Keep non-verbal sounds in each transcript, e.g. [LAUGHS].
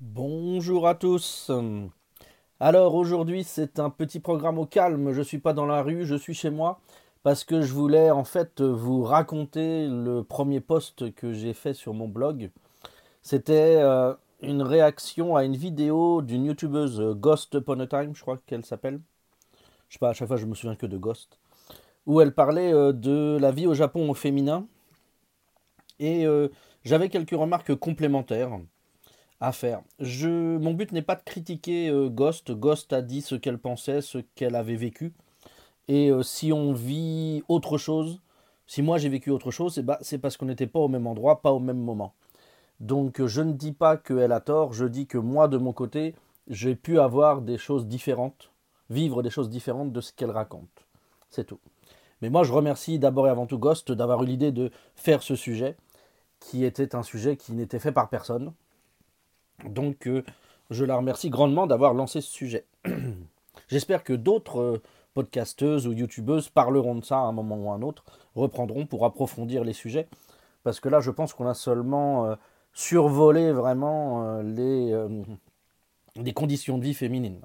Bonjour à tous. Alors aujourd'hui c'est un petit programme au calme, je suis pas dans la rue, je suis chez moi parce que je voulais en fait vous raconter le premier post que j'ai fait sur mon blog. C'était euh, une réaction à une vidéo d'une youtubeuse Ghost Upon a Time, je crois qu'elle s'appelle. Je sais pas, à chaque fois je me souviens que de Ghost. Où elle parlait euh, de la vie au Japon au féminin. Et euh, j'avais quelques remarques complémentaires à faire. Je, mon but n'est pas de critiquer euh, Ghost. Ghost a dit ce qu'elle pensait, ce qu'elle avait vécu. Et euh, si on vit autre chose, si moi j'ai vécu autre chose, ben, c'est parce qu'on n'était pas au même endroit, pas au même moment. Donc euh, je ne dis pas qu'elle a tort, je dis que moi de mon côté, j'ai pu avoir des choses différentes, vivre des choses différentes de ce qu'elle raconte. C'est tout. Mais moi je remercie d'abord et avant tout Ghost d'avoir eu l'idée de faire ce sujet, qui était un sujet qui n'était fait par personne, donc euh, je la remercie grandement d'avoir lancé ce sujet. [CLEARS THROAT] J'espère que d'autres euh, podcasteuses ou youtubeuses parleront de ça à un moment ou à un autre, reprendront pour approfondir les sujets. Parce que là, je pense qu'on a seulement euh, survolé vraiment les, conditions de vie féminines.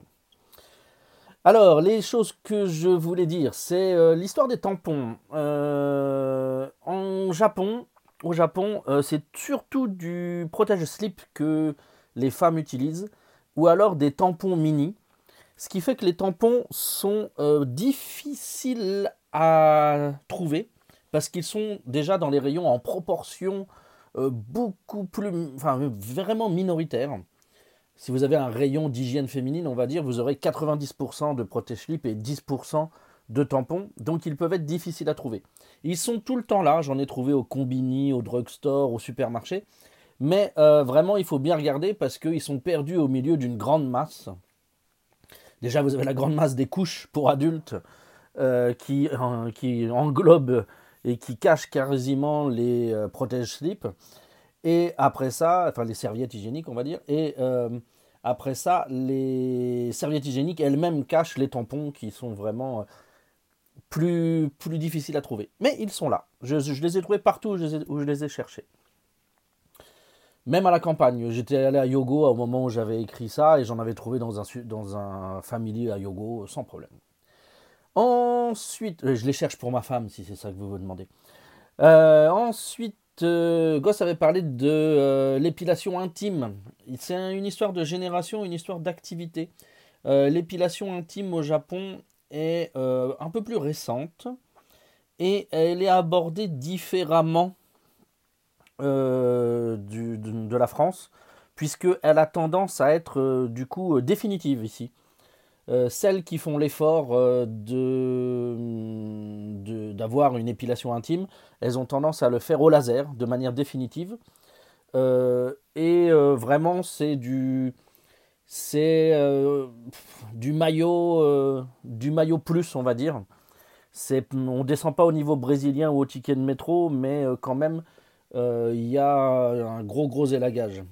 Alors, les choses que je voulais dire, c'est l'histoire des tampons. en Japon, au Japon, c'est surtout du protège-slip que les femmes utilisent, ou alors des tampons mini, ce qui fait que les tampons sont euh, difficiles à trouver, parce qu'ils sont déjà dans les rayons en proportion euh, beaucoup plus, enfin vraiment minoritaire. Si vous avez un rayon d'hygiène féminine, on va dire, vous aurez 90% de protège-slip et 10% de tampons, donc ils peuvent être difficiles à trouver. Ils sont tout le temps là, j'en ai trouvé au combini, au drugstore, au supermarché, mais euh, vraiment, il faut bien regarder parce qu'ils sont perdus au milieu d'une grande masse. Déjà, vous avez la grande masse des couches pour adultes euh, qui, qui englobe et qui cache quasiment les euh, protège-slip. Et après ça, enfin les serviettes hygiéniques, on va dire. Et après ça, les serviettes hygiéniques elles-mêmes cachent les tampons qui sont vraiment plus, plus difficiles à trouver. Mais ils sont là. Je, les ai trouvés partout où je les ai cherchés. Même à la campagne, j'étais allé à Yogo au moment où j'avais écrit ça et j'en avais trouvé dans un, familier à Yogo sans problème. Ensuite, euh, je les cherche pour ma femme si c'est ça que vous vous demandez. Euh, ensuite, euh, Goss avait parlé de l'épilation intime. C'est une histoire de génération, une histoire d'activité. l'épilation intime au Japon est un peu plus récente et elle est abordée différemment euh, de, la France, puisqu'elle a tendance à être euh, du coup euh, définitive ici. celles qui font l'effort de, d'avoir une épilation intime, elles ont tendance à le faire au laser de manière définitive. et vraiment, c'est du, du maillot, du maillot plus, on va dire. C'est, on descend pas au niveau brésilien ou au ticket de métro, mais quand même, il y a un gros gros élagage.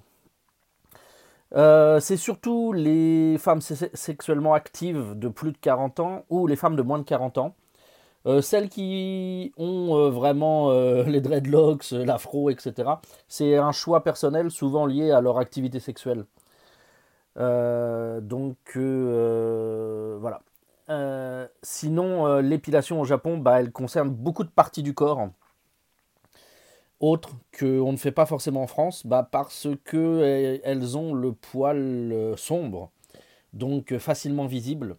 Euh, c'est surtout les femmes sexuellement actives de plus de 40 ans ou les femmes de moins de 40 ans. Euh, celles qui ont vraiment [LAUGHS] les dreadlocks, l'afro, etc. C'est un choix personnel souvent lié à leur activité sexuelle. donc voilà. sinon, l'épilation au Japon, bah, elle concerne beaucoup de parties du corps autre qu'on ne fait pas forcément en France bah Parce qu'elles ont le poil euh, sombre, donc euh, facilement visible.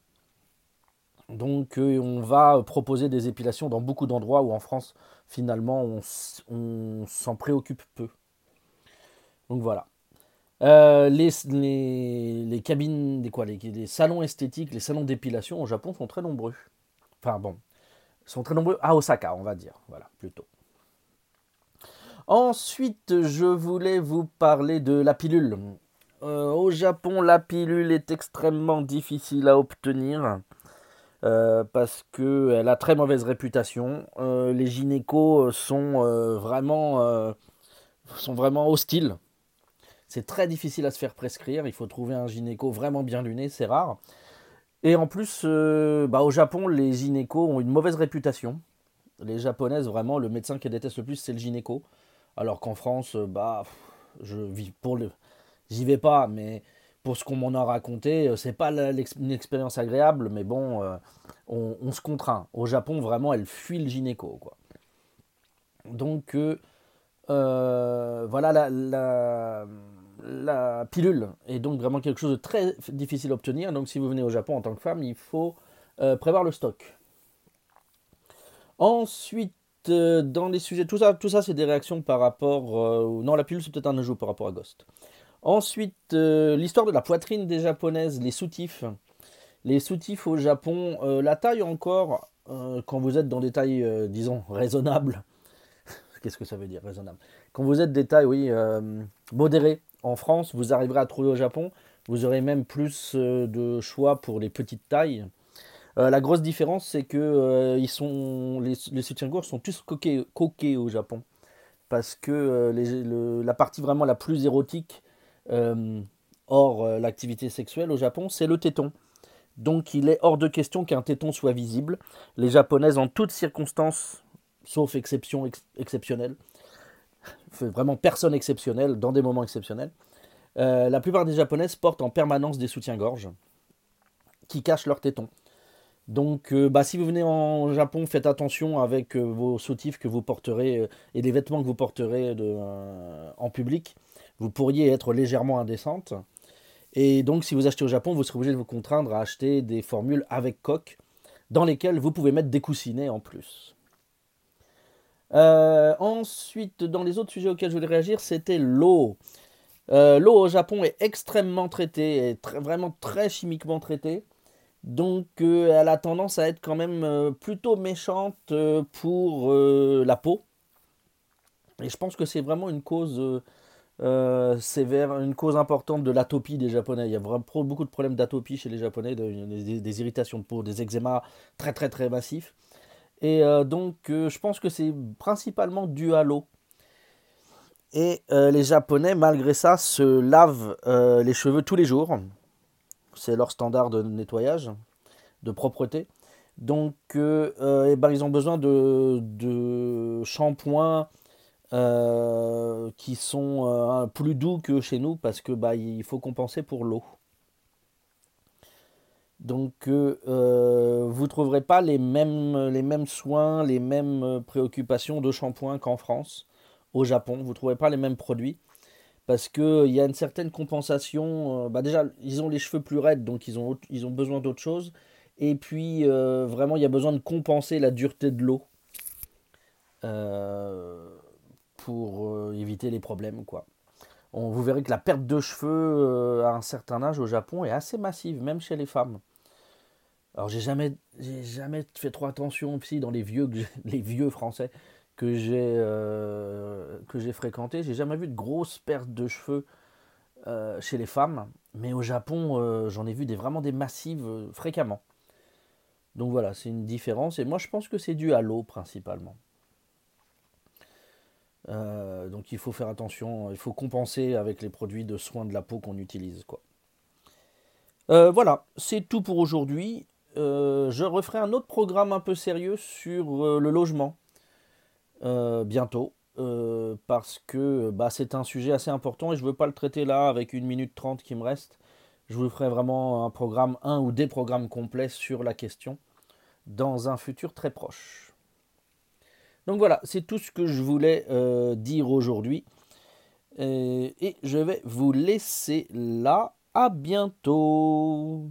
Donc euh, on va proposer des épilations dans beaucoup d'endroits où en France, finalement, on, s'en préoccupe peu. Donc voilà. les, les, cabines, des quoi, les, les, salons esthétiques, les salons d'épilation au Japon sont très nombreux. Enfin bon, sont très nombreux à Osaka, on va dire. Voilà, plutôt. Ensuite, je voulais vous parler de la pilule. Euh, au Japon, la pilule est extrêmement difficile à obtenir euh, parce qu'elle a très mauvaise réputation. Euh, les gynécos sont, vraiment, sont vraiment hostiles. C'est très difficile à se faire prescrire. Il faut trouver un gynéco vraiment bien luné, c'est rare. Et en plus, bah, au Japon, les gynécos ont une mauvaise réputation. Les japonaises, vraiment, le médecin qui déteste le plus, c'est le gynéco. Alors qu'en France, euh, bah, je vis pour le. J'y vais pas, mais pour ce qu'on m'en a raconté, c'est pas une expérience agréable, mais bon, on, se contraint. Au Japon, vraiment, elle fuit le gynéco, quoi. Donc, voilà la, la, pilule est donc vraiment quelque chose de très difficile à obtenir. Donc, si vous venez au Japon en tant que femme, il faut prévoir le stock. Ensuite, euh, dans les sujets, tout ça, tout ça c'est des réactions par rapport. Euh, non, la pilule, c'est peut-être un ajout par rapport à Ghost. Ensuite, euh, l'histoire de la poitrine des japonaises, les soutifs. Les soutifs au Japon, la taille encore, quand vous êtes dans des tailles, disons, raisonnables. [LAUGHS] Qu'est-ce que ça veut dire, raisonnable? Quand vous êtes des tailles, oui, modérées en France, vous arriverez à trouver au Japon. Vous aurez même plus de choix pour les petites tailles. Euh, la grosse différence, c'est que euh, les, soutiens-gorge sont tous coqués, au Japon. Parce que euh, la partie vraiment la plus érotique, hors l'activité sexuelle au Japon, c'est le téton. Donc il est hors de question qu'un téton soit visible. Les japonaises, en toutes circonstances, sauf exception exceptionnelle, vraiment personne exceptionnelle, dans des moments exceptionnels, la plupart des japonaises portent en permanence des soutiens-gorge qui cachent leur téton. Donc, euh, bah, si vous venez en Japon, faites attention avec euh, vos soutifs que vous porterez euh, et les vêtements que vous porterez en public. Vous pourriez être légèrement indécente. Et donc, si vous achetez au Japon, vous serez obligé de vous contraindre à acheter des formules avec coque dans lesquelles vous pouvez mettre des coussinets en plus. ensuite, dans les autres sujets auxquels je voulais réagir, c'était l'eau. l'eau au Japon est extrêmement traitée, est vraiment très chimiquement traitée. Donc euh, elle a tendance à être quand même euh, plutôt méchante euh, pour la peau. Et je pense que c'est vraiment une cause sévère, une cause importante de l'atopie des Japonais. Il y a vraiment beaucoup de problèmes d'atopie chez les Japonais, des, irritations de peau, des eczémas très très très massifs. Et donc je pense que c'est principalement dû à l'eau. Et les Japonais, malgré ça, se lavent les cheveux tous les jours c'est leur standard de nettoyage, de propreté. Donc, euh, euh, eh ben, ils ont besoin de, de shampoings euh, qui sont plus doux que chez nous parce que bah, il faut compenser pour l'eau. Donc, vous ne trouverez pas les mêmes, les mêmes soins, les mêmes préoccupations de shampoing qu'en France, au Japon. Vous ne trouverez pas les mêmes produits parce qu'il y a une certaine compensation. Euh, bah déjà, ils ont les cheveux plus raides, donc ils ont, ils ont besoin d'autre chose. Et puis, euh, vraiment, il y a besoin de compenser la dureté de l'eau euh, pour éviter les problèmes. quoi. On, vous verrez que la perte de cheveux à un certain âge au Japon est assez massive, même chez les femmes. Alors, j'ai jamais, jamais fait trop attention aussi dans les vieux, [LAUGHS] les vieux français que j'ai euh, fréquenté, j'ai jamais vu de grosses pertes de cheveux euh, chez les femmes, mais au Japon, euh, j'en ai vu des vraiment des massives fréquemment. Donc voilà, c'est une différence et moi je pense que c'est dû à l'eau principalement. donc il faut faire attention, il faut compenser avec les produits de soins de la peau qu'on utilise quoi. voilà, c'est tout pour aujourd'hui. je referai un autre programme un peu sérieux sur le logement euh, bientôt. Euh, parce que bah, c'est un sujet assez important et je ne veux pas le traiter là avec une minute trente qui me reste. Je vous ferai vraiment un programme, un ou des programmes complets sur la question dans un futur très proche. Donc voilà, c'est tout ce que je voulais euh, dire aujourd'hui. et je vais vous laisser là. À bientôt